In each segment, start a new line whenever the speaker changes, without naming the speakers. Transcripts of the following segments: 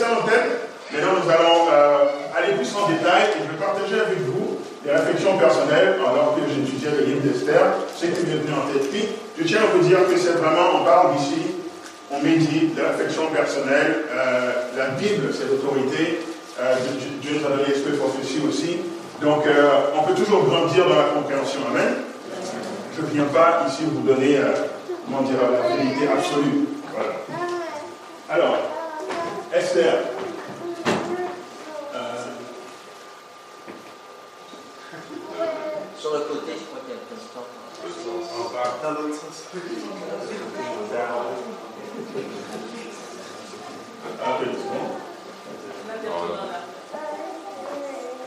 en tête. Maintenant, nous allons euh, aller plus en détail et je vais partager avec vous des réflexions personnelles alors que j'étudiais le livre d'Esther, ce qui m'est venu en tête. je tiens à vous dire que c'est vraiment, on parle ici, on médite, des réflexions personnelles. Euh, la Bible, c'est l'autorité. Euh, Dieu nous a donné l'esprit prophétie aussi. Donc, on peut toujours grandir dans la compréhension. Amen. Je ne viens pas ici vous donner, comment dire, la vérité absolue. Voilà. Alors, Esther.
Sur le côté, je crois qu'il y a le transport.
Dans l'autre sens.
Ok, c'est bon.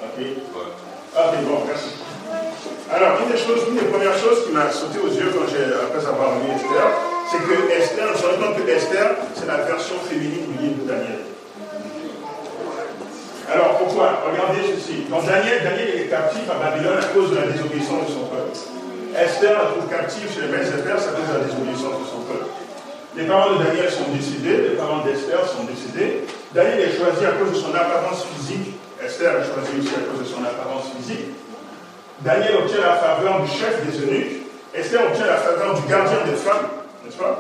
Ok. Ah, ok, bon, merci. Alors, une des choses, une des premières choses qui m'a sauté aux yeux quand j'ai, après avoir lu Esther, c'est que Esther, que Esther, c'est la version féminine du livre de Daniel. Alors pourquoi? Regardez ceci. Quand Daniel, Daniel est captif à Babylone à cause de la désobéissance de son peuple. Esther la trouve captive chez les maîtres et à cause de la désobéissance de son peuple. Les parents de Daniel sont décédés, les parents d'Esther sont décédés. Daniel est choisi à cause de son apparence physique. Esther est choisie aussi à cause de son apparence physique. Daniel obtient la faveur du chef des eunuques. Esther obtient la faveur du gardien des femmes, n'est-ce pas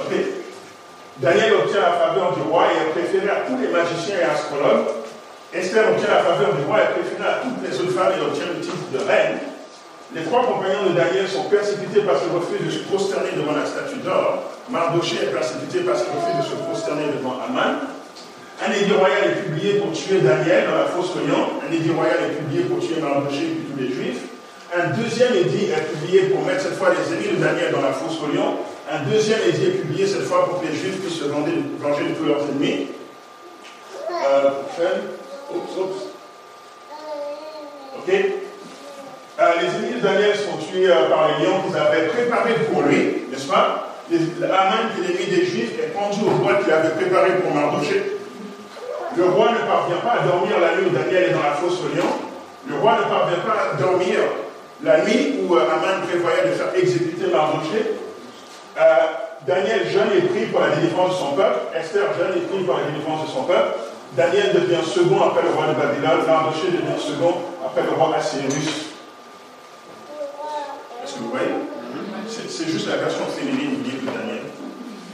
Ok. Daniel obtient la faveur du roi et est préféré à tous les magiciens et astrologues. Esther obtient la faveur du roi et est préférée à toutes les autres femmes et obtient le titre de reine. Les trois compagnons de Daniel sont persécutés parce qu'ils refusent de se prosterner devant la statue d'or. Mardoché est persécuté parce qu'il refuse de se prosterner devant Aman. Un édit royal est publié pour tuer Daniel dans la fosse Orion. Un édit royal est publié pour tuer Mardoché et tous les Juifs. Un deuxième édit est publié pour mettre cette fois les ennemis de Daniel dans la fosse Orion. Un deuxième édit est publié cette fois pour que les Juifs puissent se venger, de tous leurs ennemis. Euh, oups, oups. Ok euh, Les ennemis de Daniel sont tués euh, par les lions qu'ils avaient préparés pour lui, n'est-ce pas? Aman, l'ennemi des Juifs, est pendu au bois qu'il avait préparé pour Mardoché. Le roi ne parvient pas à dormir la nuit où Daniel est dans la fosse au lion. Le roi ne parvient pas à dormir la nuit où Aman prévoyait de faire exécuter Mardoché. Euh, Daniel jeune et prie pour la délivrance de son peuple. Esther jeune et prie pour la délivrance de son peuple. Daniel devient second après le roi de Babylone. Mardoché devient second après le roi Assyrus. Est-ce que vous voyez? C'est juste la version féminine du livre de Daniel.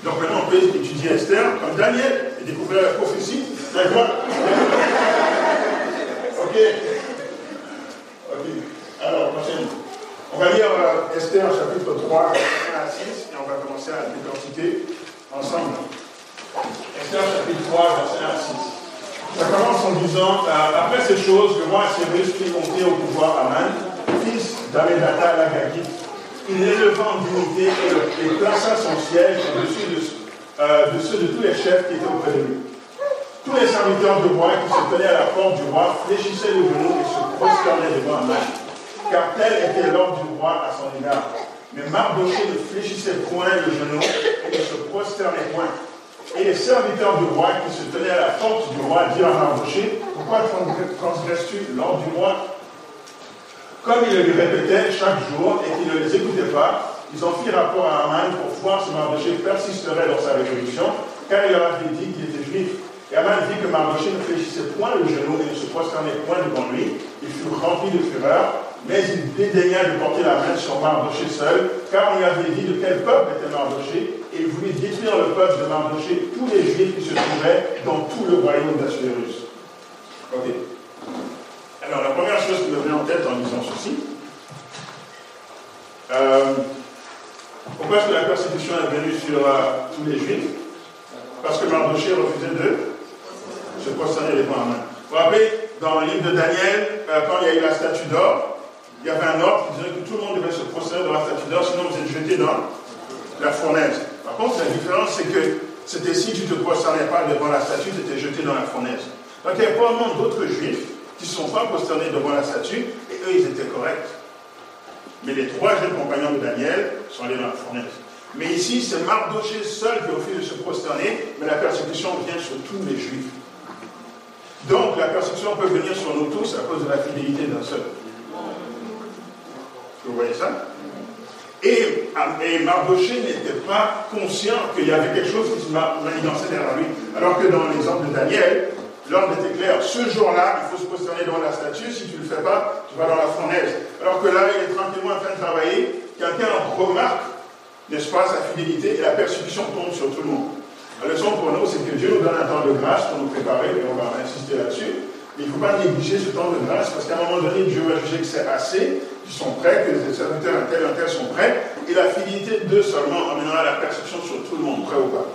Donc maintenant, on peut étudier Esther comme Daniel et découvrir la prophétie. D'accord Ok. Ok. Alors, prochaine. On va lire euh, Esther chapitre 3, verset 1 à 6, et on va commencer à décortiquer ensemble. Esther chapitre 3, verset 1 à 6. Ça commence en disant euh, Après ces choses, le roi Cyrus fit monter au pouvoir Aman, fils d'Amedata l'Agagite. Il l'éleva en dignité et, plaça son siège au-dessus de, euh, de, ceux de tous les chefs qui étaient auprès de lui. Tous les serviteurs du roi qui se tenaient à la porte du roi fléchissaient le genou et se prosternaient devant Aman car tel était l'ordre du roi à son égard. Mais Mardoché ne fléchissait point le genou et ne se prosternait point. Et les serviteurs du roi qui se tenaient à la porte du roi dirent à Mardoché, pourquoi transgresses-tu l'ordre du roi? Comme il le lui répétait chaque jour et qu'il ne les écoutait pas, ils ont fait rapport à Aman pour voir si Mardoché persisterait dans sa résolution, car il leur avait dit qu'il était juif. Et Aman dit que Mardoché ne fléchissait point le genou et ne se prosternait point devant lui. Il fut rempli de fureur mais il dédaigna de porter la main sur Mardoché seul, car on lui avait dit de quel peuple était Mardoché, et il voulait détruire le peuple de Mardoché, tous les juifs qui se trouvaient dans tout le royaume d'Assuérus. Ok. Alors, la première chose qui me vient en tête en disant ceci, euh, pourquoi est-ce que la persécution est venue sur euh, tous les juifs? Parce que Mardoché refusait de se prosterner les mains en main. Vous vous rappelez, dans le livre de Daniel, euh, quand il y a eu la statue d'or, il y avait un ordre qui disait que tout le monde devait se prosterner devant la statue d'or, sinon vous êtes jeté dans la fournaise. Par contre, la différence, c'est que c'était si tu ne te prosternais pas devant la statue, tu étais jeté dans la fournaise. Donc il y a probablement d'autres juifs qui ne sont pas prosternés devant la statue, et eux, ils étaient corrects. Mais les trois jeunes compagnons de Daniel sont allés dans la fournaise. Mais ici, c'est Mardoché seul qui refuse de se prosterner, mais la persécution vient sur tous les juifs. Donc la persécution peut venir sur nous tous à cause de la fidélité d'un seul. vous voyez ça? Et, et n'était pas conscient qu'il y avait quelque chose qui se manigançait derrière lui. Alors que dans l'exemple de Daniel, l'ordre était clair. Ce jour-là, il faut se posterner devant la statue. Si tu ne le fais pas, tu vas dans la fournaise. Alors que là, il est tranquillement en train de travailler. Quelqu'un remarque, n'est-ce pas, sa fidélité et la persécution tombe sur tout le monde. La leçon pour nous, c'est que Dieu nous donne un temps de grâce pour nous préparer, et on va insister là-dessus. Mais il ne faut pas négliger ce temps de grâce parce qu'à un moment donné, Dieu va juger que c'est assez qui sont prêts, que les serviteurs tel, un tel sont prêts, et la fidélité d'eux seulement amènera la perception sur tout le monde, prêt ou pas.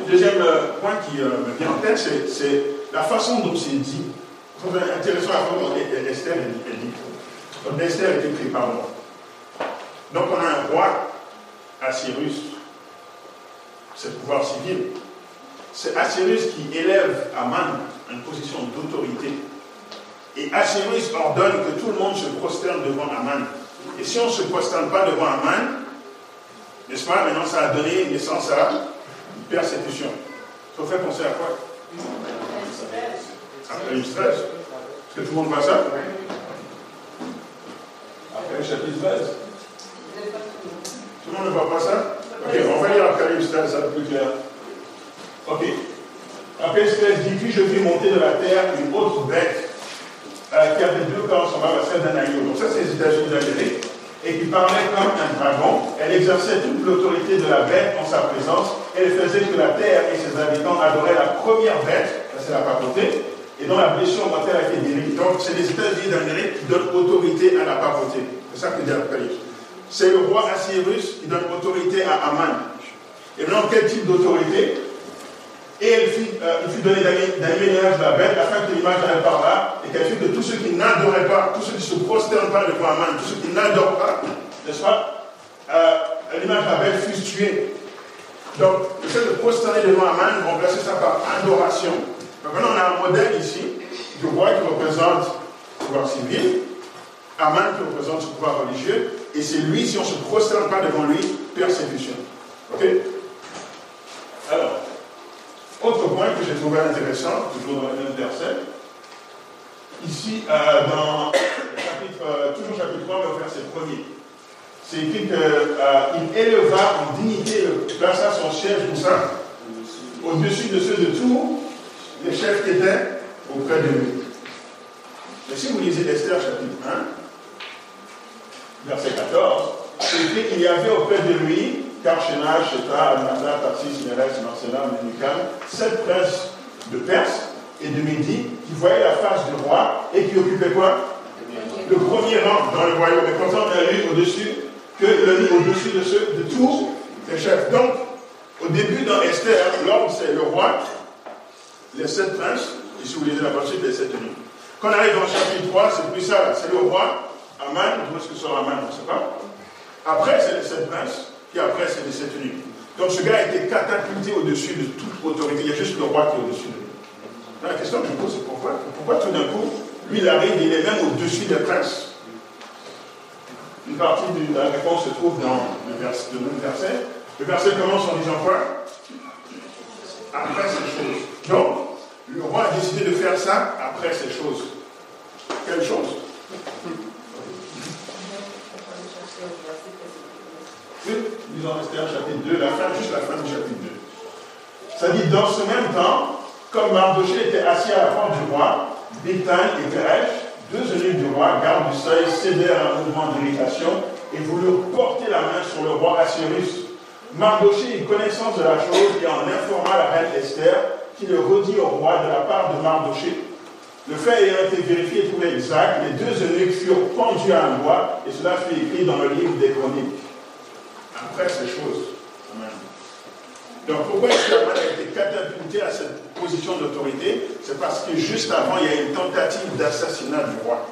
Le deuxième euh, point qui euh, me vient en tête, c'est la façon dont c'est dit. C'est intéressant à voir Esther est dit. Esther est écrit, pardon. Donc on a un roi, Assyrus, c'est le pouvoir civil. C'est Assyrus qui élève Aman à une position d'autorité et Assyrus ordonne que tout le monde se prosterne devant Aman. Et si on ne se prosterne pas devant Aman, n'est-ce pas, maintenant ça a donné naissance à une persécution. Ça fait penser à quoi? Après une stress. Est-ce que tout le monde voit ça? Après le chapitre 13. Tout le monde ne voit pas ça Ok, on va lire Apocalypse 13, ça plus clair. Ok. Apocalypse 13 dit Puis je vis monter de la terre une autre bête euh, qui avait deux corps semblables à celle d'un agneau. Donc ça, c'est les États-Unis d'Amérique. Et qui parlait comme un dragon. Elle exerçait toute l'autorité de la bête en sa présence. Elle faisait que la terre et ses habitants adoraient la première bête, ça c'est la papauté, et dont la blessure mortelle a été guérie. Donc c'est les États-Unis d'Amérique qui donnent autorité à la papauté. C'est ça que dit l'Apocalypse. C'est le roi Assyrus qui donne autorité à Aman. Et maintenant, quel type d'autorité et elle euh, il fut donné d'animer l'image de la bête afin que l'image n'aille par là et qu'elle fit de tous ceux qui n'adoraient pas, tous ceux qui se prosternent pas devant Aman, tous ceux qui n'adorent pas, n'est-ce pas euh, L'image de la bête fut tuée. Donc, le fait de prosterner devant Aman, remplacer ça par adoration. Donc maintenant, on a un modèle ici du roi qui représente le pouvoir civil, Aman qui représente le pouvoir religieux, et c'est lui, si on ne se prosterne pas devant lui, persécution. Ok Alors, autre point que j'ai trouvé intéressant, toujours dans le même verset, ici, euh, dans chapitre, euh, toujours chapitre 3, mais au verset 1er, c'est écrit qu'il euh, éleva en dignité, plaça son siège, tout ça, au-dessus de ceux de tous les chefs qui étaient auprès de lui. Mais si vous lisez Esther chapitre 1, verset 14, c'est qu'il y avait auprès de lui Karshena, Sheta, Almata, Tarsis, Meres, Marcella, Menucan, sept princes de Perse et de Midi qui voyaient la face du roi et qui occupaient quoi? Le premier rang dans le royaume. Et pourtant, on a lu au-dessus que le au-dessus de de tous les chefs. Donc, au début dans Esther, l'ordre c'est le roi, les sept princes, et si vous lisez la partie, les sept unis. Quand on arrive dans le chapitre 3, c'est plus ça, c'est le roi, Aman, où est-ce que sort Aman, on ne sait pas. Après, c'est les sept princes, puis après, c'est les sept uniques. Donc ce gars a été catapulté au-dessus de toute autorité. Il y a juste le roi qui est au-dessus de lui. La question que je pose, c'est pourquoi Pourquoi tout d'un coup, lui, il arrive, il est même au-dessus des princes? Une partie de la réponse se trouve dans le, même verset. Le verset commence en disant quoi? Après ces choses. Donc, le roi a décidé de faire ça après ces choses. Quelle chose? Oui, lisons Esther chapitre 2, la fin, juste la fin du chapitre 2. Ça dit, dans ce même temps, comme Mardoché était assis à la porte du roi, Bétain et Grèche, deux eunuques du roi, garde du seuil, cédèrent à un mouvement d'irritation et voulurent porter la main sur le roi Assyrus. Mardoché eut connaissance de la chose et en informa la reine Esther, qui le redit au roi de la part de Mardoché. Le fait ayant été vérifié et trouvé exact, les deux eunuques furent pendus à un bois, et cela fut écrit dans le livre des chroniques après ces choses. Donc pourquoi est-ce a été catapulté à cette position d'autorité? C'est parce que juste avant, il y a une tentative d'assassinat du roi.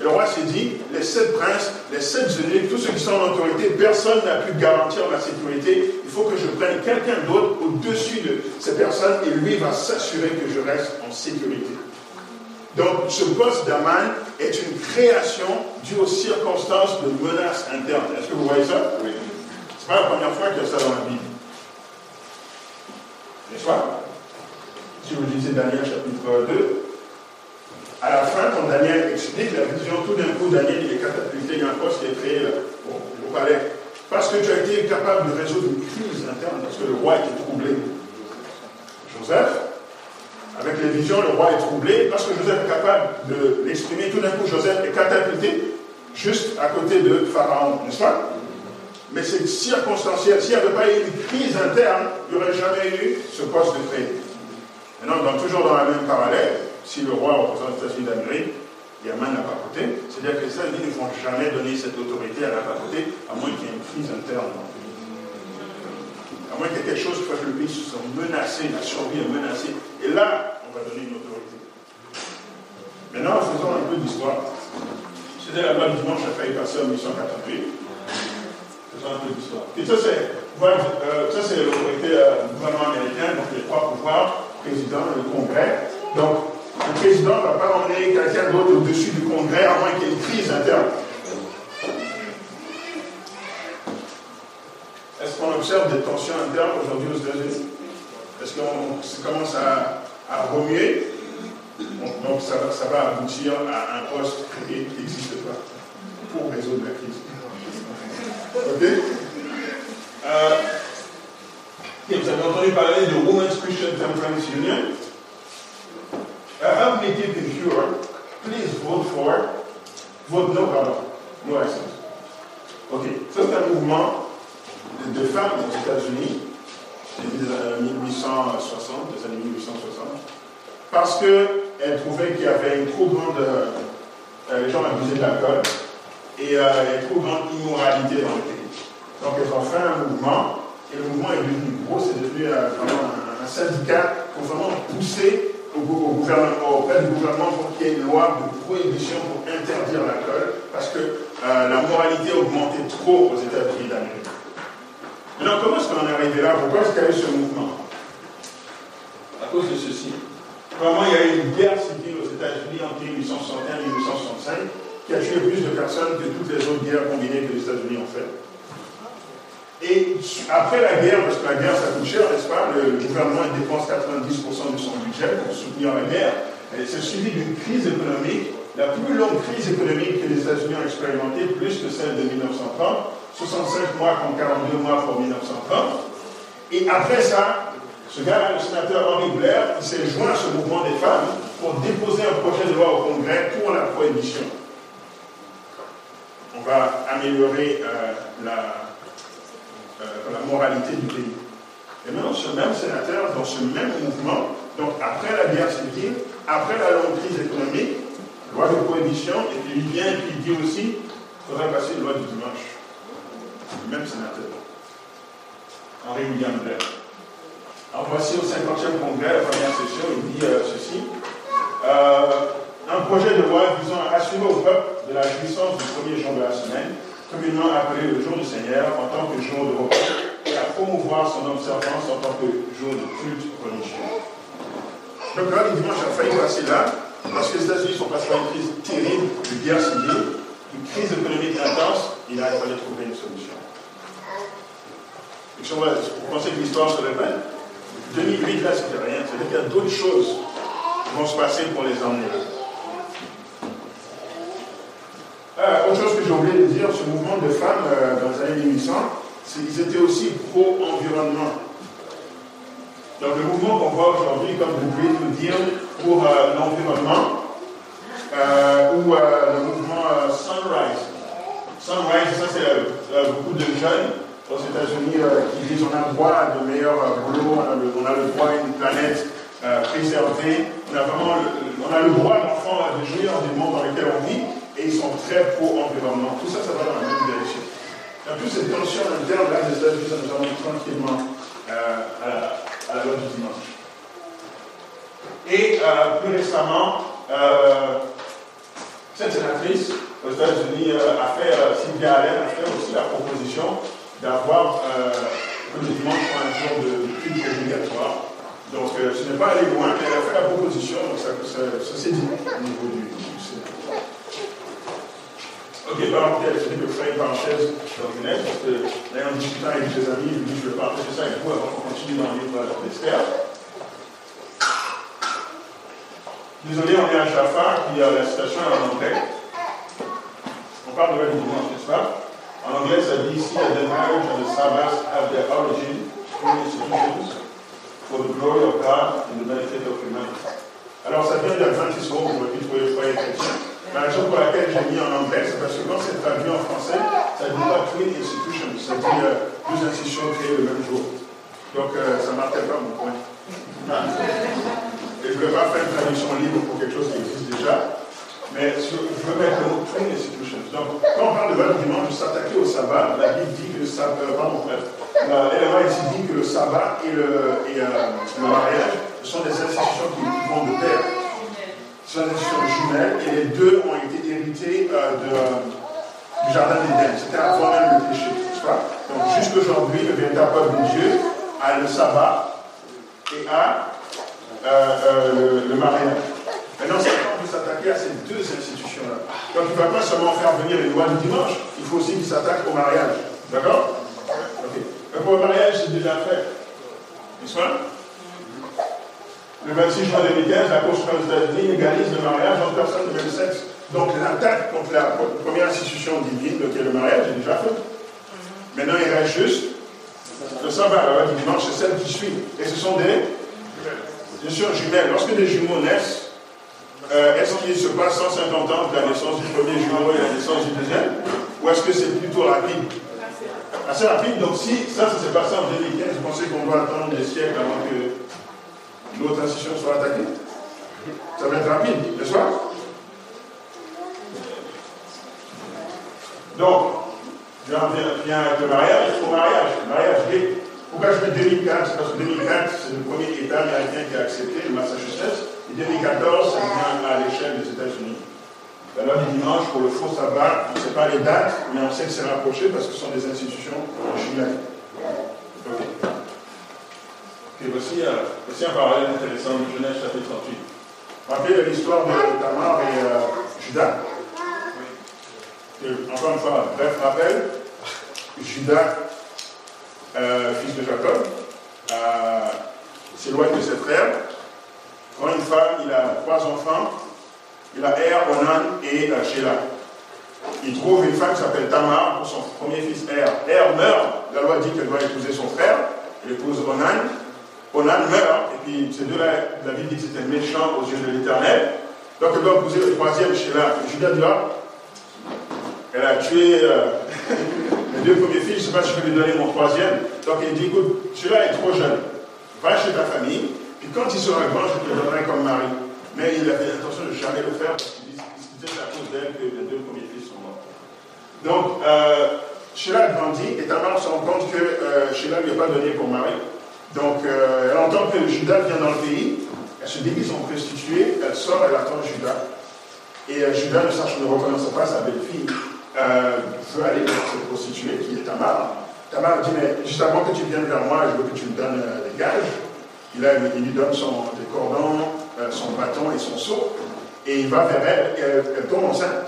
Et le roi s'est dit, les sept princes, les sept eunuques, tous ceux qui sont en autorité, personne n'a pu garantir ma sécurité. Il faut que je prenne quelqu'un d'autre au-dessus de ces personnes et lui va s'assurer que je reste en sécurité. Donc ce poste d'Aman est une création due aux circonstances de menaces internes. Est-ce que vous voyez ça? Ce n'est pas la première fois qu'il y a ça dans la Bible. N'est-ce pas? Si vous lisez Daniel chapitre 2, à la fin, quand Daniel explique la vision, tout d'un coup, Daniel, il est catapulté, il y a un poste qui est créé au, au palais. Parce que tu as été capable de résoudre une crise interne, parce que le roi était troublé. Joseph, avec les visions, le roi est troublé, parce que Joseph est capable de l'exprimer, tout d'un coup, Joseph est catapulté juste à côté de Pharaon, n'est-ce pas? Mais c'est circonstanciel. S'il n'y avait pas eu une crise interne, il n'y aurait jamais eu ce poste de créé. Maintenant, toujours dans la même parallèle, si le roi représente les États-Unis d'Amérique, il y a main à la papauté, c'est-à-dire que les États-Unis ne vont jamais donner cette autorité à la papauté, à moins qu'il y ait une crise interne. À moins qu'il y ait quelque chose qui fasse que le pays se sent menacé, la survie est menacée. Et là, on va donner une autorité. Maintenant, faisons un peu d'histoire. C'était la loi du dimanche a failli passer en 1888. Faisons un peu d'histoire. Et ça, c'est euh, l'autorité euh, du gouvernement américain, donc les trois pouvoirs, président et le Congrès. Donc, le président ne va pas emmener quelqu'un d'autre au-dessus du Congrès, à moins qu'il y ait une crise interne. Est-ce qu'on observe des tensions internes aujourd'hui aux États-Unis? Est-ce qu'on commence à, à remuer? Donc, ça, ça va aboutir à un poste qui n'existe pas pour résoudre la crise. Ok Euh, Vous avez entendu parler de Women's Christian Temperance Union? Help me keep it. Please vote for. Vote no, pardon. No accent. Ok, ça c'est un mouvement de, femmes aux États-Unis, des années 1860, des années 1860, parce qu'elles trouvaient qu'il y avait une trop grande. euh, les gens abusaient de et euh, une trop grande immoralité dans le pays. Donc elles ont fait un mouvement, et le mouvement est devenu gros, c'est devenu euh, vraiment un, syndicat pour vraiment pousser au, gou- au gouvernement, auprès du gouvernement pour qu'il y ait une loi de prohibition pour interdire l'alcool, parce que euh, la moralité augmentait trop aux États-Unis d'Amérique. Maintenant, comment est-ce qu'on en est arrivé là? Pourquoi est-ce qu'il y a eu ce mouvement? À cause de ceci. Vraiment, il y a eu une guerre civile aux États-Unis entre 1861 et 1865 qui a tué plus de personnes que toutes les autres guerres combinées que les États-Unis ont faites. Et après la guerre, parce que la guerre ça coûte cher, n'est-ce pas Le gouvernement dépense 90% de son budget pour soutenir la guerre. Et c'est suivi d'une crise économique, la plus longue crise économique que les États-Unis ont expérimentée, plus que celle de 1930, 65 mois contre 42 mois pour 1930. Et après ça, ce gars-là, le sénateur Henry Blair, il s'est joint à ce mouvement des femmes pour déposer un projet de loi au Congrès pour la prohibition. On va améliorer euh, la, euh, la moralité du pays. Et maintenant, ce même sénateur, dans ce même mouvement, donc après la guerre civile, après la longue crise économique, loi de prohibition, et puis il vient et puis il dit aussi qu'il faudrait passer une loi du dimanche. Le même sénateur, Henri William Blair. Alors voici au 50e congrès, la première session, il dit euh, ceci. Un projet de loi visant à assurer au peuple de la jouissance du premier jour de la semaine, communément appelé le jour du Seigneur en tant que jour de repos, et à promouvoir son observance en tant que jour de culte religieux. Donc là, le dimanche a failli passer là, parce que les États-Unis sont passés par une crise terrible de guerre civile, une crise économique intense, il a fallu trouver une solution. Et si on va- Vous pensez que l'histoire se répète 2008, là, c'était rien. C'est-à-dire qu'il y a d'autres choses qui vont se passer pour les emmener. Euh, autre chose que j'ai oublié de dire, ce mouvement de femmes euh, dans les années 1800, c'est qu'ils étaient aussi pro-environnement. Donc le mouvement qu'on voit aujourd'hui, comme vous pouvez nous dire, pour euh, l'environnement, ou le mouvement Sunrise. Sunrise, ça c'est beaucoup de jeunes aux États-Unis qui disent on a le droit à de meilleurs boulots, on a, le, droit à une planète préservée, on a vraiment le, on a le droit d'enfants euh, de jouir du monde dans lequel on vit, et ils sont très pro-environnement. Tout ça, ça va dans la même direction. En plus, cette tension interne là des États-Unis, ça nous amène tranquillement euh, à, la, loi du dimanche. Et euh, plus récemment, euh, cette sénatrice aux États-Unis a fait, Sylvia Allen a fait aussi la proposition d'avoir le dimanche un jour de culte obligatoire. Donc ce n'est pas allé loin, mais elle a fait la proposition, donc ça, ça, ça s'est dit au niveau du, du Sénat. Ok, parenthèse, je dis que je ferai une parenthèse ordinaire, parce que là, en discutant avec des amis, je je vais partager ça avec vous avant qu'on continue dans le livre d'Esther. Désolé, on est à Jaffa, puis euh, la citation en anglais. On parle de la dimanche, n'est-ce pas? En anglais, ça dit ici, the marriage and the Sabbath have their origin in institutions for the glory of God and the benefit of humanity. Alors, ça vient d'Adventisme, vous pouvez trouver foyer chrétien. La raison pour laquelle j'ai mis en anglais, c'est parce que quand c'est traduit en français, ça ne dit pas Twin Institutions, ça dit euh, deux institutions créées le même jour. Donc, euh, ça ne marquait pas mon point. Et je ne veux pas faire une traduction libre pour quelque chose qui existe déjà, mais je veux mettre le mot Twin Institutions. Donc, quand on parle de dimanche, de s'attaquer au sabbat, la Bible dit que le sabbat, euh, pardon, l'élément ici dit que le sabbat et euh, le mariage, sont des institutions qui vont de et les deux ont été hérités euh, du jardin d'Éden. C'était avant même le péché, Donc jusqu'aujourd'hui, le véritable peuple de Dieu a le sabbat et a euh, euh, le, mariage. Maintenant, c'est temps de s'attaquer à ces deux institutions-là. Donc il ne va pas seulement faire venir les lois du dimanche, il faut aussi qu'il s'attaque au mariage. D'accord? Ok. Mais pour le mariage, c'est déjà fait. N'est-ce pas? Le 26 juin 2015, la Cour suprême des États-Unis le mariage entre personnes de même sexe. Donc l'attaque contre la première institution divine, qui est le mariage, est déjà faite. Maintenant, il reste juste le sabbat, la du dimanche, c'est celle qui suit. Et ce sont des, bien sûr, jumelles. Lorsque des jumeaux naissent, euh, est-ce qu'il se passe 150 ans entre la naissance du premier jumeau et la naissance du deuxième? Ou est-ce que c'est plutôt rapide? Assez rapide. Donc si ça, ça s'est passé en 2015, vous pensez qu'on doit attendre des siècles avant que l'autre institution soit attaquée. Ça va être rapide, n'est-ce pas Donc, je viens avec le mariage, au mariage, le mariage. Pourquoi je mets 2004 C'est parce que 2004, c'est le premier État américain qui a accepté, le Massachusetts, et 2014, ça vient à l'échelle des États-Unis. La loi du dimanche pour le faux sabbat, on ne sait pas les dates, mais on sait que c'est rapproché parce que ce sont des institutions jumelles. Et voici, un parallèle intéressant de Genèse chapitre 38. Rappelez l'histoire de Tamar et euh, Judas. encore une fois, bref rappel. Judas, euh, fils de Jacob, s'éloigne de ses frères. Quand une femme, il a trois enfants. Il a Er, Onan et euh, Sheila. Il trouve une femme qui s'appelle Tamar pour son premier fils Er. Er meurt. La loi dit qu'elle doit épouser son frère. Elle épouse Onan. Onan meurt, et puis ces deux-là, la Bible dit que c'était méchant aux yeux de l'Éternel. Donc elle doit épouser le troisième Sheila. Judas là, elle a tué euh, les deux premiers fils, je ne sais pas si je peux lui donner mon troisième. Donc il dit, écoute, celui-là est trop jeune, va chez ta famille, puis quand il sera grand, je te donnerai comme mari. Mais il avait l'intention de jamais le faire parce qu'il disait c'est à cause d'elle que les deux premiers fils sont morts. Donc, euh, Sheila grandit et Tamar se rend compte que euh, Sheila ne lui a pas donné pour mari. Donc, euh, elle entend que Judas vient dans le pays, elle se déguise en prostituée, elle sort, elle attend Judas. Et euh, Judas, ne, sache, ne reconnaissant pas sa belle-fille, euh, veut aller vers cette prostituée qui est Tamar. Tamar dit, mais juste avant que tu viennes vers moi, je veux que tu me donnes des gages. Il, lui donne son, des cordons, son bâton et son seau. Et il va vers elle, et elle, tombe enceinte.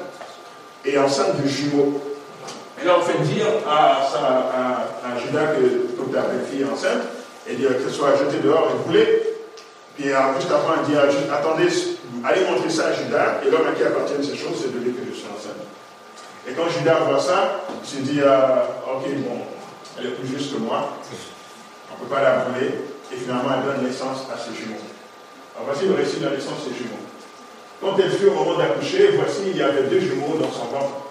Et enceinte de jumeaux. Et là, on fait dire à, Judas que toute ta belle-fille est enceinte et dire qu'elle soit jetée dehors et brûlée. Puis euh, juste après, il dit attendez, allez montrer ça à Judas, et l'homme à qui appartiennent ces choses, c'est de que je suis enceinte. Et quand Judas voit ça, il se dit euh, ok, bon, elle est plus juste que moi, on ne peut pas la brûler, et finalement elle donne naissance à ses jumeaux. Alors voici le récit de la naissance de ses jumeaux. Quand elle fut au moment d'accoucher, voici, il y avait deux jumeaux dans son ventre.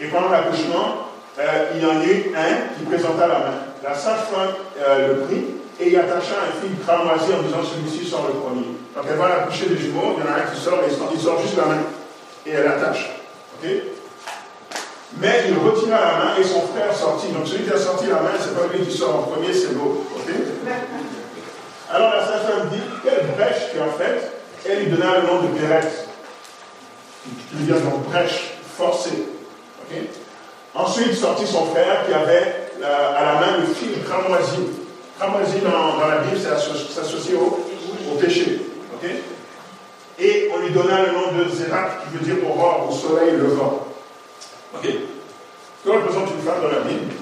Et pendant l'accouchement, euh, il y en eut un qui présenta la main. La sage-femme le prit et il attacha un fil cramoisi en disant celui-ci sort le premier. Donc elle va accoucher des jumeaux, il y en a un qui sort et il sort juste la main. Et elle attache. Mais il retira la main et son frère sortit. Donc celui qui a sorti la main, c'est pas lui qui sort en premier, c'est l'autre. Alors la sage-femme dit quelle brèche tu as faite? Elle lui donna le nom de Pérez. Qui veut dire donc brèche forcée. ok? Ensuite sortit son frère qui avait euh, à la main le fil cramoisi Cramoisi dans, dans, la Bible, c'est associé au, au, péché. Et on lui donna le nom de Zérak, qui veut dire aurore, au soleil levant. Ok? Que représente une femme dans la Bible?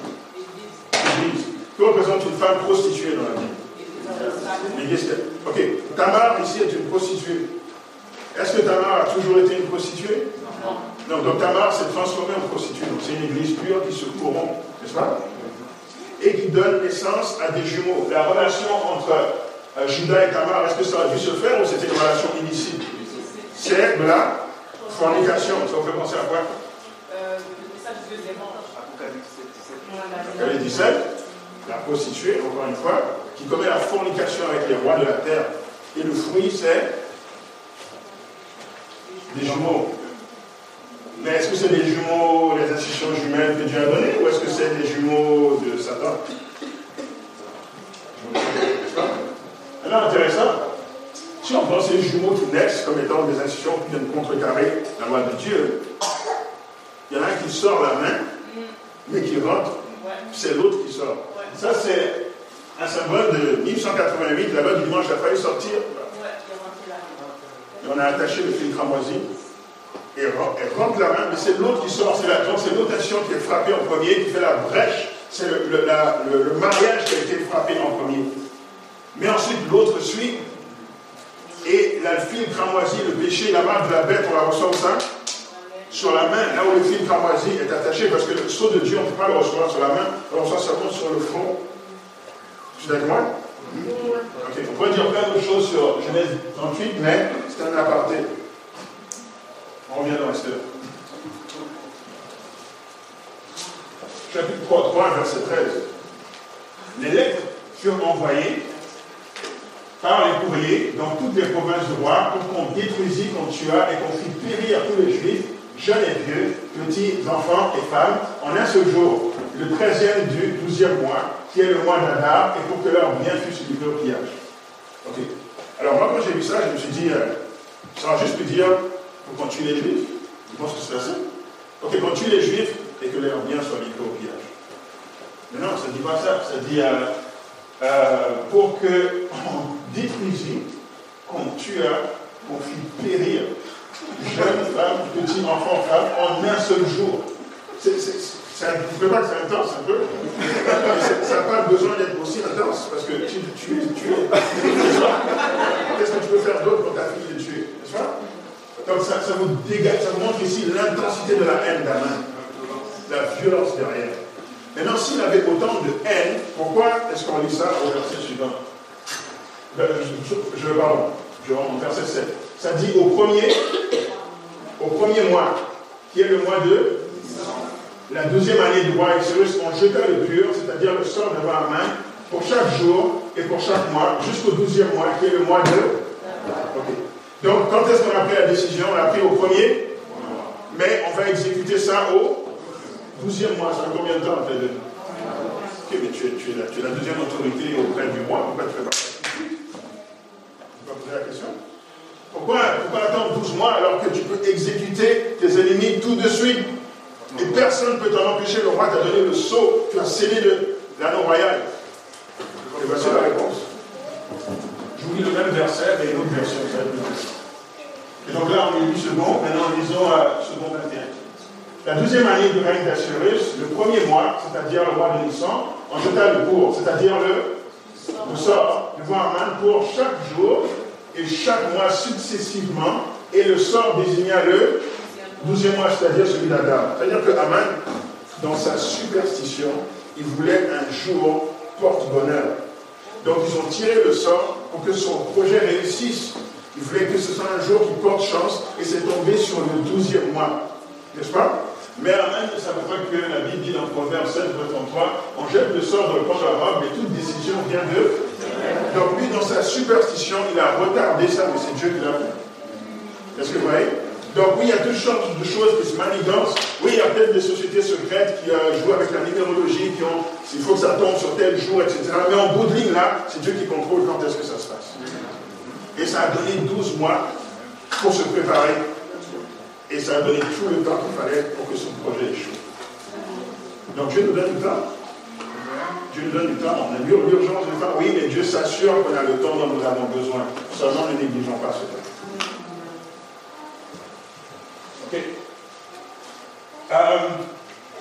L'Église. Que représente une femme prostituée dans la Bible? L'Église. Ok. Tamar, ici, est une prostituée. Est-ce que Tamar a toujours été une prostituée? Non. Non, donc Tamar s'est transformée en prostituée. Donc c'est une église pure qui se corrompt, n'est-ce pas? Et qui donne naissance à des jumeaux. La relation entre euh, Judas et Tamar, est-ce que ça a dû se faire ou c'était une relation illicite C'est la fornication. Ça vous fait penser à quoi?
Euh.
Apocalypse 17, la prostituée, encore une fois, qui commet la fornication avec les rois de la terre. Et le fruit, c'est des jumeaux. Mais est-ce que c'est des jumeaux, les institutions jumelles que Dieu a données, ou est-ce que c'est des jumeaux de Satan? Alors, intéressant. Si on pense les jumeaux qui naissent comme étant des institutions qui viennent contrecarrer la loi de Dieu, il y en a un qui sort la main, mais qui rentre, c'est l'autre qui sort. Ça, c'est un symbole de 1188, la loi du dimanche a failli sortir. Et on a attaché le fil cramoisi et rentre la main, mais c'est l'autre qui sort. C'est la, c'est l'autre nation qui est frappée en premier, qui fait la brèche. C'est le, le- la- le- le mariage qui a été frappé en premier. Mais ensuite, l'autre suit. Et là, le fil cramoisi, le péché, la marque de la bête, on la où ça Sur la main, là où le fil cramoisi est attaché, parce que le sceau de Dieu, on ne peut pas le recevoir sur la main, on le reçoit seulement sur le front. Tu es avec moi Ok, on pourrait dire plein de choses sur Genèse 38, mais c'est un aparté. On revient dans Esther. Chapitre 3, 3, verset 13. Les lettres furent envoyées par les courriers dans toutes les provinces du roi pour qu'on détruisît, qu'on tua et qu'on fit périr tous les juifs, jeunes et vieux, petits, enfants et femmes, en un seul jour, le 13e du 12e mois, qui est le mois d'Adar, et pour que leurs biens fussent livrés au pillage. Ok. Alors moi, quand j'ai vu ça, je me suis dit, euh, ça va juste me dire, qu'on tue les juifs. Je pense que c'est ça. Ok, qu'on tue les juifs et que leurs biens soient livrés au pillage. Mais non, ça ne dit pas ça. Ça dit euh, euh, pour que on détruisit, qu'on tua, qu'on fit périr jeunes femmes, petits enfants, femmes, en un seul jour. C'est, vous ne trouvez pas que c'est intense un peu Ça n'a pas besoin d'être aussi intense, parce que tu, es tué. Qu'est-ce que tu peux faire d'autre quand ta fille est tuée Donc ça, ça vous dégage, ça vous montre ici l'intensité de la haine d'Aman, la violence derrière. Maintenant, s'il avait autant de haine, pourquoi est-ce qu'on lit ça au verset suivant? Ben, je, je, pardon, je rentre au verset 7. Ça dit au premier, au premier mois, qui est le mois de la douzième année du roi Exodus, on jeta le pur, c'est-à-dire le sort devant la main, pour chaque jour et pour chaque mois, jusqu'au douzième mois, qui est le mois de... Donc, quand est-ce qu'on a pris la décision? On l'a pris au premier, mais on va exécuter ça au douzième mois. Ça fait combien de temps après. Ok, mais tu es, tu, la, tu es la deuxième autorité auprès du roi, pourquoi tu fais pas Tu vas poser la question pourquoi, pourquoi attendre 12 mois alors que tu peux exécuter tes ennemis tout de suite? Et personne ne peut t'en empêcher. Le roi t'a donné le sceau, tu as scellé l'anneau royal. Et voici la réponse? Je vous lis le même verset, mais une autre version. Et donc là, on est 8 secondes, maintenant lisons à second 21. La deuxième année du règne d'Assyrus, le premier mois, c'est-à-dire le mois de Nissan, on jeta le cours, c'est-à-dire le, le sort devant Aman pour chaque jour et chaque mois successivement, et le sort désigna le douzième mois, c'est-à-dire celui d'Adam. C'est-à-dire que Aman, dans sa superstition, il voulait un jour porte-bonheur. Donc ils ont tiré le sort pour que son projet réussisse. Il voulait que ce soit un jour qui porte chance, et c'est tombé sur le douzième mois. N'est-ce pas? Mais Aman ne savait pas que la Bible dit dans Proverbe 7, verset 33, on jette le sort dans le camp de la robe, et toute décision vient de donc lui, dans sa superstition, il a retardé ça, mais c'est Dieu qui l'a fait. Est-ce que vous voyez? Donc oui, il y a toutes sortes de choses qui se manigancent. Oui, il y a peut-être des sociétés secrètes qui euh, jouent avec la numérologie, qui ont, il faut que ça tombe sur tel jour, etc. Mais en bout de ligne, là, c'est Dieu qui contrôle quand est-ce que ça se passe. Et ça a donné 12 mois pour se préparer. Et ça a donné tout le temps qu'il fallait pour que son projet échoue. Donc Dieu nous donne du temps. Dieu nous donne du temps. On a l'urgence du temps. Oui, mais Dieu s'assure qu'on a le temps dont nous avons besoin. Seulement ne négligeons pas ce temps. Ok. Euh,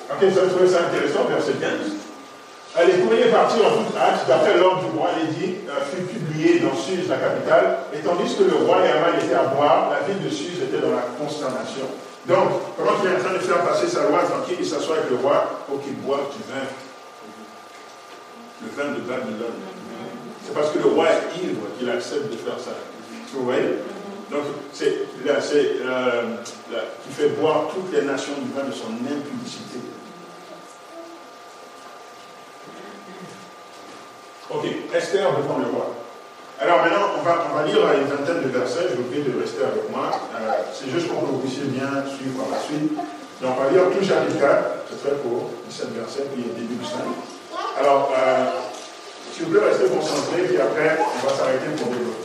ok, ça, trouvez ça intéressant, verset 15. Euh, les courriers partirent en toute hâte, d'après l'ordre du roi, l'édit euh, fut publié dans Suse, la capitale, et tandis que le roi et Aman étaient à boire, la ville de Suse était dans la consternation. Donc, comment il est en train de faire passer sa loi tranquille, il s'assoit avec le roi pour qu'il boive du vin? Le vin de Babylone. C'est parce que le roi est ivre qu'il accepte de faire ça. Vous voyez? Donc, c'est euh, qui fait boire toutes les nations du vin de son impudicité. Ok, Esther devant le roi. Alors maintenant, on va, on va lire une vingtaine de versets. Je vous prie de rester avec moi. Euh, c'est juste pour que vous puissiez bien suivre par la suite. Donc, on va lire tout chapitre 4. C'est très court, 17 versets, puis le début du 5. Alors, euh, s'il vous plaît, restez concentrés, puis après, on va s'arrêter pour développer.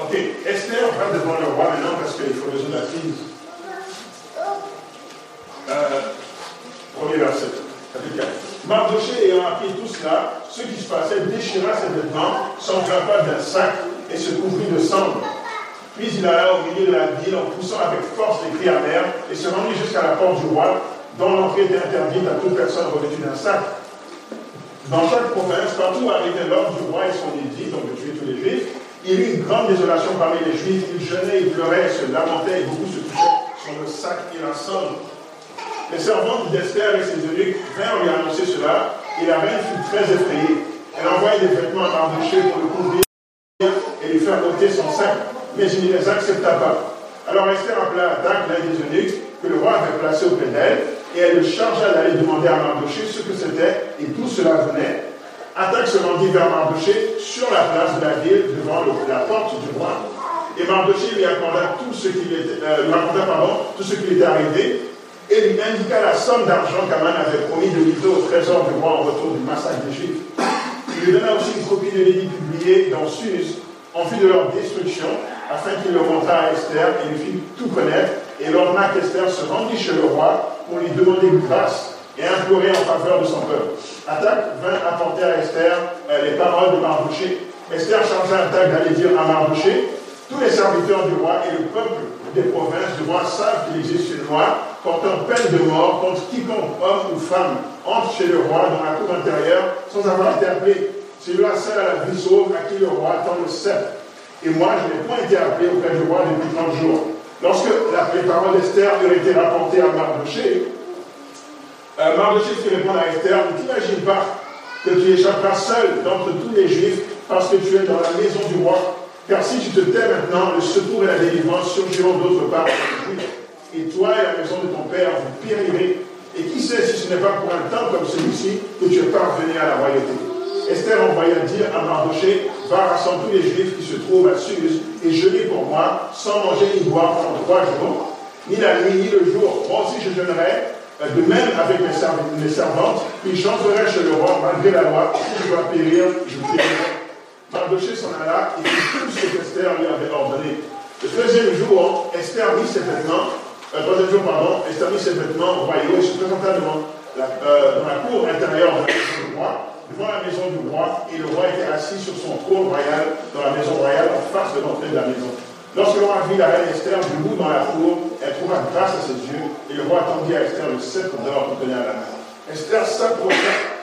Ok, Esther va devant le roi maintenant parce qu'il faut résoudre la crise. Euh, premier verset, chapitre 4. Mardoché ayant appris tout cela, ce qui se passait déchira ses vêtements, s'enveloppa d'un sac et se couvrit de cendres. Puis il alla au milieu de la ville en poussant avec force des cris amers et se rendit jusqu'à la porte du roi, dont l'entrée était interdite à toute personne revêtue d'un sac. Dans chaque province, partout où arrivait l'ordre du roi et son édit, donc de tuer tous les juifs, il y eut une grande désolation parmi les juifs. Ils jeûnaient, ils pleuraient, se lamentaient et beaucoup se touchaient sur le sac et la cendre. Les servantes d'Esther et ses eunuques vinrent lui annoncer cela, et la reine fut très effrayée. Elle envoya des vêtements à Mardoché pour le couvrir et lui faire ôter son sac, mais il ne les accepta pas. Alors Esther appela Attaque, l'un des eunuques, que le roi avait placé auprès d'elle, et elle le chargea d'aller demander à Mardoché ce que c'était et d'où cela venait. Attaque se rendit vers Mardoché sur la place de la ville, devant la porte du roi. Et Mardoché lui accorda tout ce qui était, euh, lui tout ce qui lui était arrivé, et lui indiqua la somme d'argent qu'Aman avait promis de livrer au trésor du roi en retour du massacre des Juifs. Il lui donna aussi une copie de l'édit publié dans Suse en vue de leur destruction, afin qu'il le montrât à Esther et lui fit tout connaître. Et l'ordonna qu'Esther se rendit chez le roi pour lui demander grâce et implorer en faveur de son peuple. Attaque vint apporter à Esther euh, les paroles de Mardoché. Esther chargea Attaque d'aller dire à Mardoché tous les serviteurs du roi et le peuple des provinces du roi savent qu'il existe une loi portant peine de mort contre quiconque, homme ou femme, entre chez le roi dans la cour intérieure sans avoir été appelé. Celui-là seul à la vie sauve à qui le roi tend le sceptre. Et moi, je n'ai point été appelé auprès du roi depuis 30 jours. Lorsque la, les paroles d'Esther eurent été rapportées à Mardoché, euh, Mardoché fit répondre à Esther, ne t'imagine pas que tu échapperas seul d'entre tous les juifs parce que tu es dans la maison du roi. Car si tu te tais maintenant, le secours et la délivrance surgiront d'autre part. Et toi et la maison de ton père, vous périrez. Et qui sait si ce n'est pas pour un temps comme celui-ci que tu es parvenu à la royauté. Esther envoya dire à Mardoché, va rassembler tous les juifs qui se trouvent à Suse et jeûner pour moi, sans manger ni boire pendant trois jours, ni la nuit ni le jour. Moi aussi je jeûnerai, de même avec mes, servantes, puis j'entrerai chez le roi malgré la loi, si je dois périr, je périrai. Mardoché s'en alla et fit tout ce qu'Esther lui avait ordonné. Le deuxième jour, Esther mit ses vêtements, euh, troisième jour, pardon, Esther mit ses vêtements royaux et se présenta devant la, euh, la cour intérieure de la maison du roi, devant la maison du roi, et le roi était assis sur son trône royal dans la maison royale en face de l'entrée de la maison. Lorsque le roi vit la reine Esther debout dans la cour, elle trouva grâce à ses yeux, et le roi tendit à Esther le sceptre d'or qu'il tenait à la main. Esther s'approcha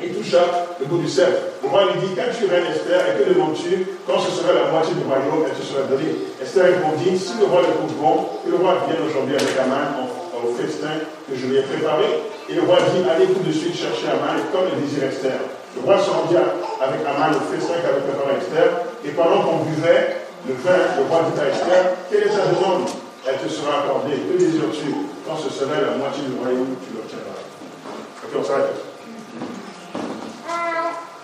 et toucha le bout du sceptre. Le roi lui dit, quand tu règnes Esther, et que demandes-tu Quand ce sera la moitié du royaume, elle te sera donnée. Esther répondit, si le roi le trouve bon, que le roi vienne aujourd'hui avec Aman au festin que je lui ai préparé. Et le roi dit, allez tout de suite chercher Aman, comme le désire Esther. Le roi se rendit avec Aman au festin qu'avait préparé Esther, et pendant qu'on buvait le vin, le roi à Esther, quelle est ta demande? Elle te sera accordée. Que désires-tu Quand ce serait la moitié du royaume, tu l'obtiendras. Ok, on s'arrête.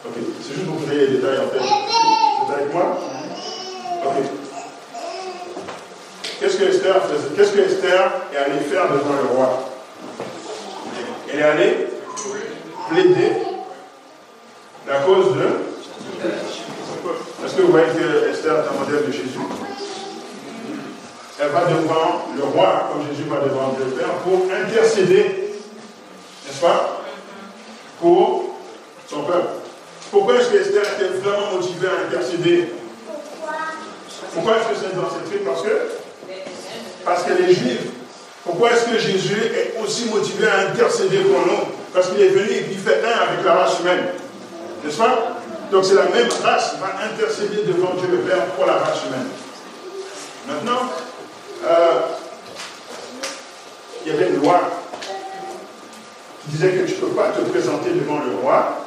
Ok, c'est juste pour vous ayez les détails en tête. Vous avec moi Ok. Qu'est-ce que Esther Qu'est-ce que Esther est allée faire devant le roi? Elle est allée plaider la cause de? Est-ce que vous voyez que Esther est un modèle de Jésus Elle va devant le roi, comme Jésus va devant le Père, pour intercéder, n'est-ce pas Pour son peuple. Pourquoi est-ce que Esther était vraiment motivée à intercéder? Pourquoi est-ce que c'est dans cette truc Parce que Parce qu'elle est juive. Pourquoi est-ce que Jésus est aussi motivé à intercéder pour nous? Parce qu'il est venu et qu'il fait un avec la race humaine. N'est-ce pas? Donc c'est la même race qui va intercéder devant Dieu le Père pour la race humaine. Maintenant, euh, il y avait une loi qui disait que tu ne peux pas te présenter devant le roi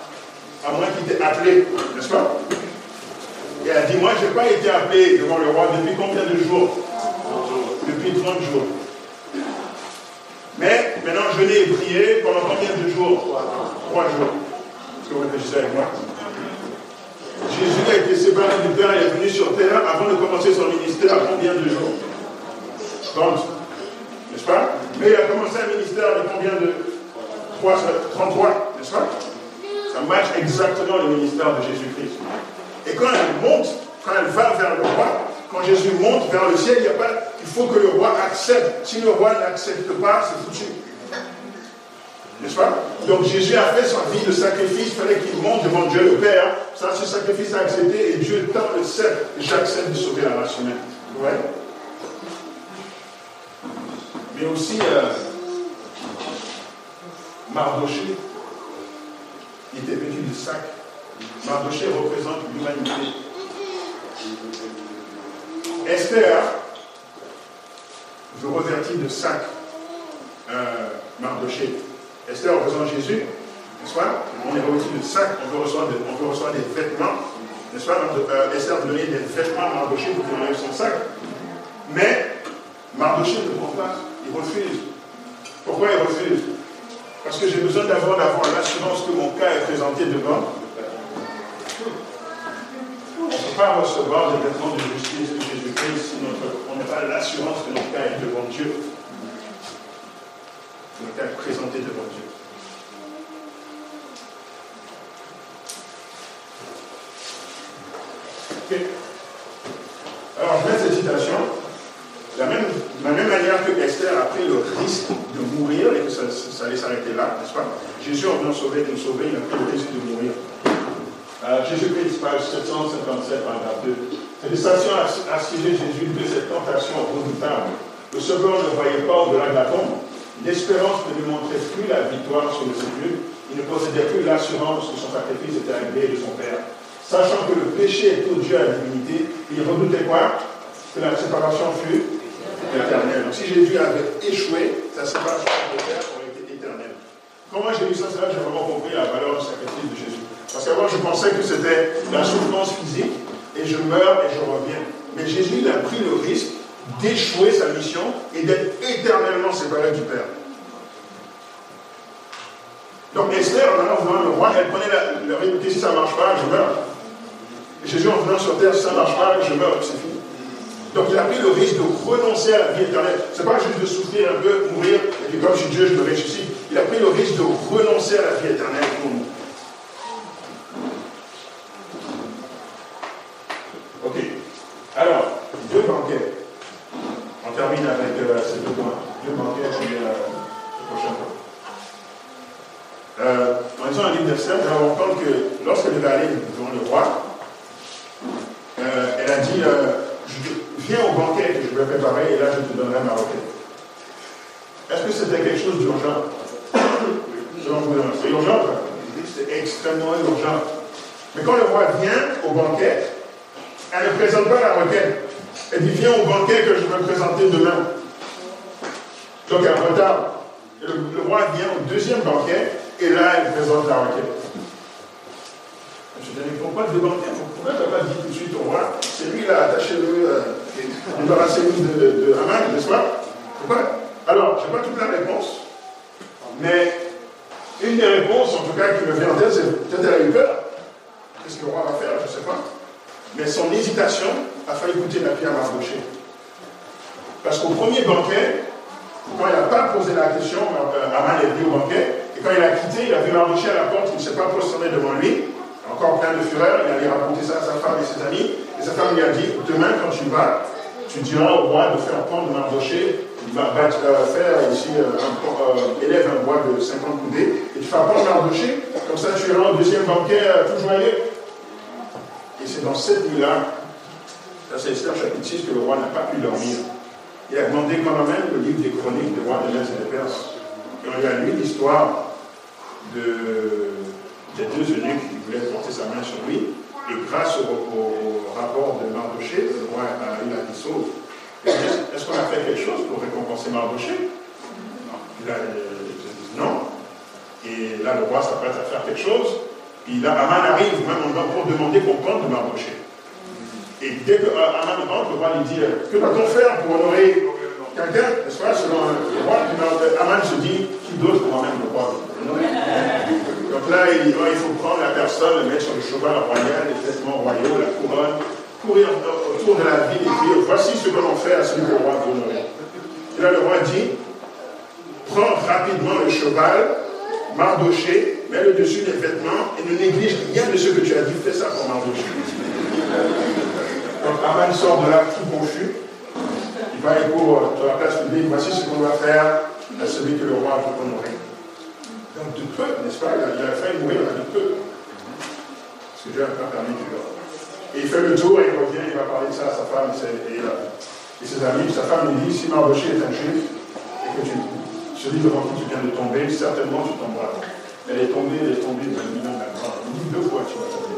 à moins qu'il t'ait appelé, n'est-ce pas? Et elle dit, moi, je n'ai pas été appelé devant le roi depuis combien de jours? Depuis 30 jours. Mais maintenant, je l'ai prié pendant combien de jours Trois jours. Est-ce que vous réfléchissez avec moi? Jésus a été séparé du Père et est venu sur terre avant de commencer son ministère à combien de jours? 30. N'est-ce pas? Mais il a commencé un ministère de combien de? 3, 33, n'est-ce pas? Ça match exactement le ministère de Jésus-Christ. Et quand elle monte, quand elle va vers le roi, quand Jésus monte vers le ciel, il, y a pas, il faut que le roi accepte. Si le roi n'accepte pas, c'est foutu. N'est-ce pas? Donc Jésus a fait sa vie de sacrifice, il fallait qu'il monte devant Dieu le Père. Ça, ce sacrifice a accepté et Dieu tend le ciel. J'accepte de sauver la race humaine. Ouais. Mais aussi, euh, Mardoché, il était vêtu de sac. Mardoché représente l'humanité. Esther, je revêtis de sac euh, Mardoché. Esther représente Jésus, n'est-ce pas? On est revêtu de sac, on peut recevoir, on des vêtements, n'est-ce pas? Euh, Esther donnait des vêtements à Mardoché pour qu'il enlève son sac. Mais Mardoché ne prend pas, il refuse. Pourquoi il refuse? Parce que j'ai besoin d'avoir l'assurance que mon cas est présenté devant. On ne peut pas recevoir des vêtements de justice de Jésus-Christ si on n'a pas l'assurance que notre cas est devant Dieu. Notre cas est présenté devant Dieu. Alors, je mets cette citation. De la même, manière que Esther a pris le risque de mourir et que ça, allait s'arrêter là, n'est-ce pas? Jésus, en venant sauver, nous sauver, il a pris le risque de mourir. Euh, Jésus-Christ, page 757, paragraphe 2. Cette station a assigné Jésus de cette tentation redoutable. Le sauveur ne voyait pas au-delà de la tombe. L'espérance ne lui montrait plus la victoire sur le sépulcre. Il ne possédait plus l'assurance que son sacrifice était agréé de son Père. Sachant que le péché est odieux à la divinité, il redoutait quoi? Que la séparation fût éternelle. Donc si Jésus avait échoué, sa séparation de Père aurait été éternelle. Comment j'ai vu ça C'est là que j'ai vraiment compris la valeur du sacrifice de Jésus. Parce qu'avant, je pensais que c'était la souffrance physique, et je meurs et je reviens. Mais Jésus, il a pris le risque d'échouer sa mission et d'être éternellement séparé du Père. Donc Esther, en allant voir le roi, elle prenait la, le rythme si ça ne marche pas, je meurs. Jésus, en venant sur terre, si ça ne marche pas, je meurs, c'est fini. Donc il a pris le risque de renoncer à la vie éternelle. Ce n'est pas juste de souffrir un peu, mourir, et puis comme je suis Dieu, je me ressuscite. Il a pris le risque de renoncer à la vie éternelle pour nous. Ok. Alors, deux banquets. On termine avec euh, ces deux points. Deux banquets, puis euh, le prochain point. Euh, en lisant un livre d'Esther, nous allons entendre que lorsqu'elle devait aller devant le roi, euh, elle a dit Viens au banquet que je vais préparer et là je te donnerai ma requête. Est-ce que c'était quelque chose d'urgent Selon vous, c'est urgent C'est extrêmement urgent. Mais quand le roi vient au banquet, elle ne présente pas la requête. Elle dit Viens au banquet que je vais présenter demain. Donc elle retarde. Le, le roi vient au deuxième banquet et là elle présente la requête. Je dis Mais pourquoi deux banquets Pourquoi tu n'as pas dit tout de suite au roi C'est lui là, attachez-le, euh, débarrassez-vous de, de Haman, n'est-ce pas Pourquoi Alors, je n'ai pas toute la réponse, mais une des réponses, en tout cas, qui me vient en tête, c'est peut-être elle a eu peur. Qu'est-ce que le roi va faire Je ne sais pas. Mais son hésitation a failli coûter la pierre à Mardoché. Parce qu'au premier banquet, quand il n'a pas posé la question, Aman est venu au banquet, et quand il a quitté, il a vu Mardoché à la porte, il ne s'est pas prosterné devant lui, encore plein de fureur, il allait raconter ça à sa femme et ses amis, et sa femme lui a dit, demain quand tu vas, tu diras au roi de faire prendre Mardoché, il va euh, faire ici, euh, un, euh, élève un bois de 50 coudées, et tu feras prendre Mardoché, comme ça tu iras au deuxième banquet tout joyeux. Et c'est dans cette nuit-là, ça c'est Esther chapitre 6, que le roi n'a pas pu dormir. Il a demandé quand même le livre des chroniques des rois de l'Est et des Perses. Et on lui a lu l'histoire de, des deux eunuques qui voulaient porter sa main sur lui. Et grâce au, rapport de Mardoché, le roi a eu la sauve. Est-ce qu'on a fait quelque chose pour récompenser Mardoché? Non. Puis là, ils disent non. Et là, le roi s'apprête à faire quelque chose. Puis là, Aman arrive même pour demander qu'on de Mardoché. Et dès que Aman rentre, le roi lui dit Que doit-on faire pour honorer quelqu'un? N'est-ce pas? Selon le roi, Aman se dit Qui d'autre pour moi-même le roi? Donc là, il Il faut prendre la personne, le mettre sur le cheval royal, les vêtements royaux, la couronne, courir autour de la ville et dire Voici ce que l'on fait à celui que le roi honorer. Et là, le roi dit Prends rapidement le cheval, Mardoché, mets-le dessus des vêtements et ne néglige rien de ce que tu as dit. Fais ça pour Mardoché. Donc Aman sort de là tout confus. Il va pour de la place publique. Voici ce qu'on va faire à celui que le roi veut honorer. Donc de peu, n'est-ce pas Il a failli mourir de peu. Parce que Dieu n'a pas permis du l'or. Et il fait le tour et il revient, il va parler de ça à sa femme et, ses amis. Sa femme lui dit si Mardoché est un juif et que tu celui devant qui tu viens de tomber, certainement tu tomberas. Elle est tombée, elle est tombée de lui-même Il dit deux fois tu vas tomber.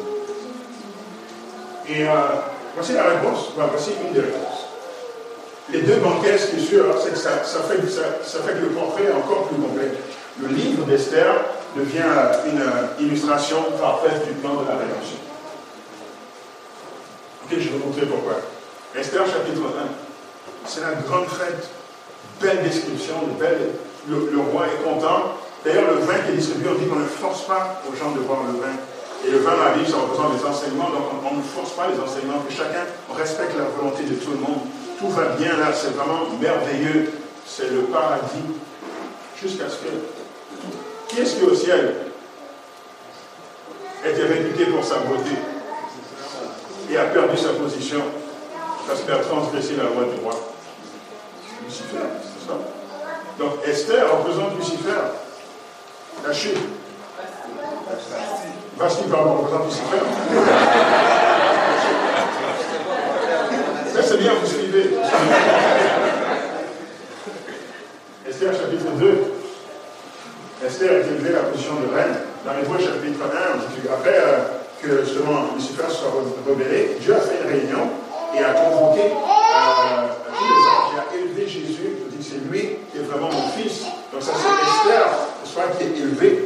Et euh, voici la réponse, voici une des réponses. Les deux banquets, ce qui est sûr, c'est que ça, fait, ça, fait, que le portrait est encore plus complet. Le livre d'Esther devient une euh, illustration parfaite du plan de la rédemption. Ok, je vais vous montrer pourquoi. Esther chapitre 1, c'est la grande fête. Belle description, le, roi est content. D'ailleurs, le vin qui est distribué, on dit qu'on ne force pas aux gens de boire le vin. Et le vin, Bible, ça représente les enseignements, donc on, ne force pas les enseignements, que chacun respecte la volonté de tout le monde. Tout va bien là, c'est vraiment merveilleux. C'est le paradis. Jusqu'à ce que. Qui est-ce qui au ciel était réputé pour sa beauté et a perdu sa position parce qu'il a transgressé la loi du roi? Lucifer, c'est ça donc Esther représente Lucifer, la chute. Vasti, pardon, représente Lucifer. c'est bien, vous suivez. Esther chapitre 2. Esther est de reine. Dans les deux chapitre 1, après euh, que justement Lucifer soit rebellé, Dieu a fait une réunion et a convoqué euh, tous les anges, il a élevé Jésus, il dit c'est lui qui est vraiment mon fils. Donc ça c'est Esther, soit qui est élevé.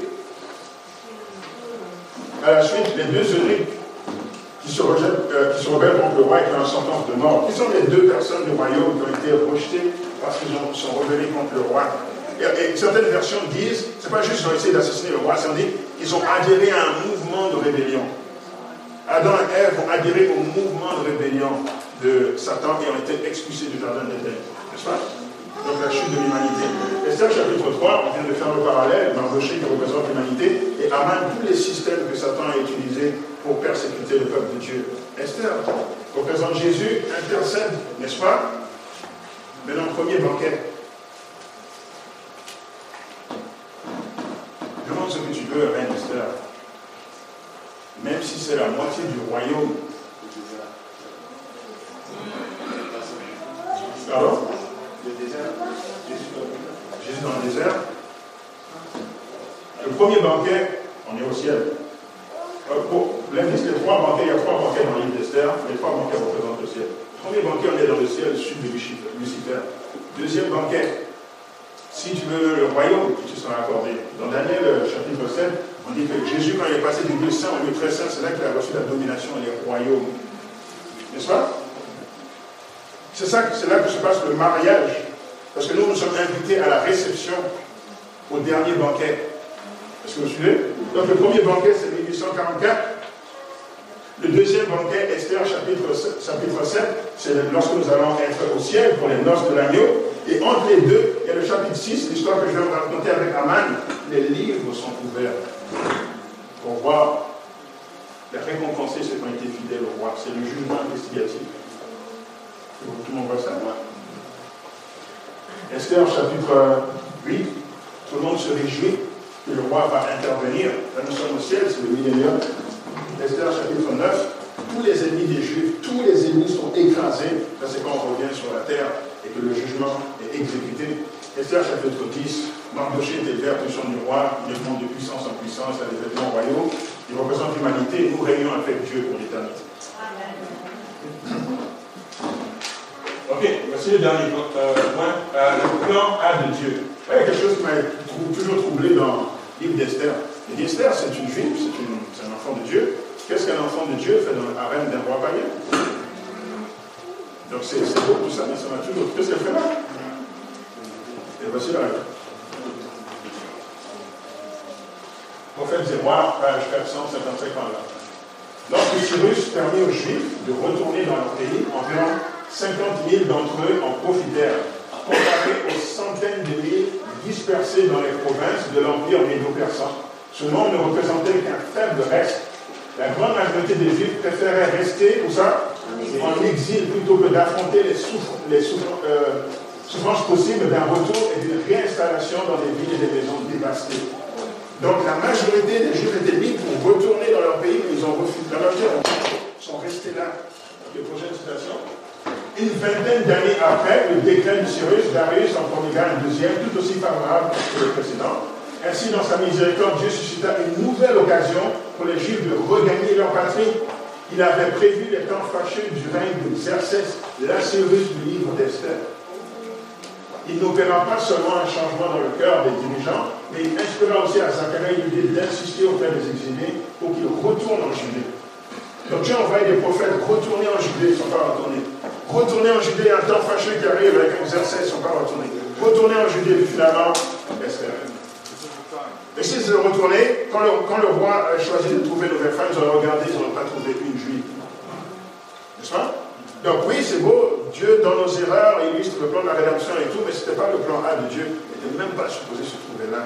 À la suite, les deux eunuques qui se, rejettent, euh, qui se rebellent contre le roi et qui ont une sentence de mort. Qui sont les deux personnes du royaume qui ont été rejetées parce qu'ils sont rebellés contre le roi? Et, certaines versions disent, c'est pas juste qu'ils ont essayé d'assassiner le roi, c'est dit qu'ils ont adhéré à un mouvement de rébellion. Adam et Ève ont adhéré au mouvement de rébellion de Satan et ont été expulsés du jardin d'Éden. N'est-ce pas? Donc la chute de l'humanité. Esther chapitre 3, on vient de faire le parallèle, Mardoché qui représente l'humanité, et Aman tous les systèmes que Satan a utilisés pour persécuter le peuple de Dieu. Esther représente Jésus, intercède, n'est-ce pas? Maintenant, premier banquet. Demande ce que tu veux, Reine Esther. Même si c'est la moitié du royaume, Pardon? Jésus dans le désert. Le premier banquet, on est au ciel. Euh, pour l'indice des trois banquets, il y a trois banquets dans l'île d'Esther. Les trois banquets représentent le ciel. Premier banquet, on est dans le ciel, sud de Lucifer. Deuxième banquet, si tu veux le royaume qui te sera accordé. Dans Daniel euh, chapitre 7, on dit que Jésus, quand il est passé du lieu saint au lieu très saint, c'est là qu'il a reçu la domination et les royaumes. N'est-ce pas? C'est ça, c'est là que se passe le mariage. Parce que nous, nous sommes invités à la réception au dernier banquet. Est-ce que vous suivez Donc le premier banquet, c'est 1844. Le deuxième banquet, Esther chapitre 7, c'est lorsque nous allons être au ciel pour les noces de l'agneau. Et entre les deux, il y a le chapitre 6, l'histoire que je vais vous raconter avec Aman. Les livres sont ouverts pour voir les récompenser ceux qui ont été fidèles au roi. C'est le jugement investigatif. Tout le monde voit ça Esther chapitre 8, tout le monde se réjouit que le roi va intervenir. Là, nous sommes au ciel, c'est le millénium. Esther chapitre 9, tous les ennemis des Juifs, tous les ennemis sont écrasés. Ça, c'est quand on revient sur la terre et que le jugement est exécuté. Esther chapitre 10, Mardoché est élevé position du roi, il monte de puissance en puissance à des vêtements royaux. Il représente l'humanité nous régnons avec Dieu pour l'éternité. Ok, voici le dernier point. Euh, le plan A de Dieu. Il y a quelque chose qui m'a toujours troublé dans le livre d'Esther. Et Esther, c'est une juive, c'est un enfant de Dieu. Qu'est-ce qu'un enfant de Dieu fait dans le harem d'un roi païen? Donc c'est c'est beau tout ça, mais ça m'a toujours. Qu'elle fait là Et voici la réponse. Prophète Zéroir, page 455 par là. Lorsque Cyrus permit aux Juifs de retourner dans leur pays, environ 50 000 d'entre eux en profitèrent, comparé aux centaines de milliers dispersés dans les provinces de l'Empire médo-persan. Ce nombre ne représentait qu'un faible reste. La grande majorité des Juifs préféraient rester, où ça? En exil, plutôt que d'affronter les, les euh, souffrances possibles d'un retour et d'une réinstallation dans des villes et des maisons dévastées. Donc la majorité des Juifs étaient libres pour retourner dans leur pays, mais ils ont refusé. La majorité sont restés là. Une vingtaine d'années après, le décret de Cyrus, Darius en promulgua un deuxième, tout aussi favorable que le précédent. Ainsi, dans sa miséricorde, Dieu suscita une nouvelle occasion pour les Juifs de regagner leur patrie. Il avait prévu les temps fâcheux du règne de Xerxès, la Cyrus du livre d'Esther. Il n'opéra pas seulement un changement dans le cœur des dirigeants, mais il inspira aussi à Zacharie l'idée d'insister auprès des exilés pour qu'ils retournent en Judée. Donc Dieu envoie des prophètes retourner en Judée, ils ne sont pas retournés. Retourner en Judée, un temps fâcheux qui arrive avec Xerxès, ils ne sont pas retournés. Retourner en Judée, finalement, Esther. Et s'ils sont retournés, quand le, quand le roi a choisi de trouver nouvelle femme, ils ont regardé, ils n'ont pas trouvé une juive. N'est-ce pas? Donc oui, c'est beau, Dieu, dans nos erreurs, il illustre le plan de la rédemption et tout, mais ce n'était pas le plan A de Dieu. Il n'était même pas supposé se trouver là.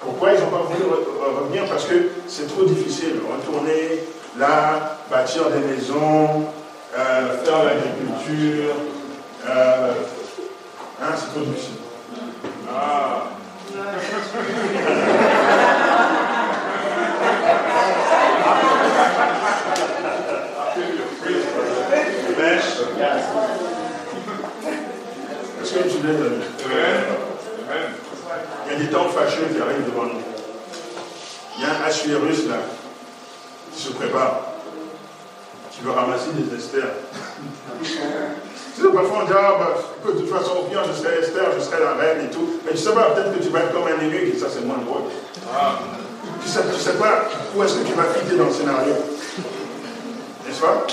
Pourquoi ils n'ont pas voulu re- re- revenir? Parce que c'est trop difficile. Retourner là, bâtir des maisons, euh, faire l'agriculture, euh, hein, c'est trop difficile. Ah. Est-ce que tu l'aimes
Amen.
Il y a des temps fâcheux qui arrivent devant nous. Il y a un Assuérus là, qui se prépare, qui veut ramasser des Esther. tu on dit, ah, bah, écoute, de toute façon, au pire, je serai Esther, je serai la reine et tout. Mais tu sais pas, peut-être que tu vas être comme un élu, et ça c'est moins drôle. Tu sais, tu sais pas où est-ce que tu vas fitter dans le scénario. N'est-ce pas?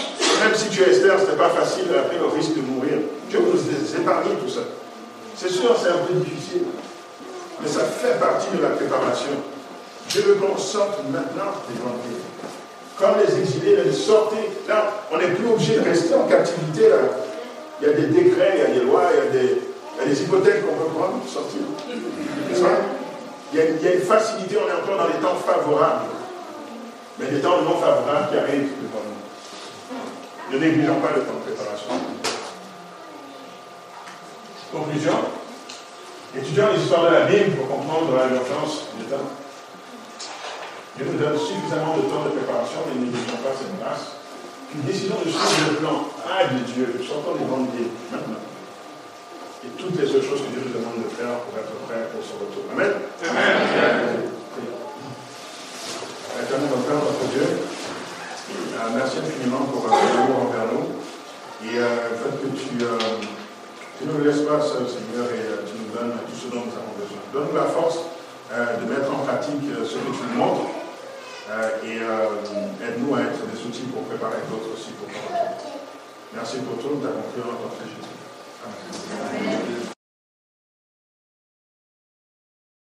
Même si tu es Esther, ce n'est pas facile après le risque de mourir. Dieu vous épargne tout ça. C'est sûr, c'est un peu difficile. Mais ça fait partie de la préparation. Dieu veut qu'on sorte maintenant des Dieu. Comme les exilés, ils sortez. Là, on n'est plus obligé de rester en captivité. Là. Il y a des décrets, il y a des lois, il y a des, il y a des qu'on peut prendre sortir. Il y, a, il y a une facilité, on est encore dans les temps favorables. Mais des temps non favorables qui arrivent devant nous. Ne négligeons pas le temps de préparation. Conclusion. Étudiant l'histoire de la Bible pour comprendre l'urgence du temps. Dieu nous donne suffisamment de temps de préparation, mais ne négligeons pas cette grâce. Puis décidons de suivre le plan A de Dieu, sortons des villes maintenant. Et toutes les autres choses que Dieu nous demande de faire pour être prêts pour son retour. Amen. Amen. Éternel, notre Père, notre Dieu, euh, merci infiniment pour euh, l'amour envers nous. Et euh, le fait que tu, euh, tu nous laisses pas Seigneur, et euh, tu nous donnes tout ce dont nous avons besoin. Donne-nous la force euh, de mettre en pratique euh, ce que tu nous montres. Euh, et euh, aide-nous à être des outils pour préparer d'autres aussi pour ton. Merci pour tout, nous t'avons cru en notre Jésus.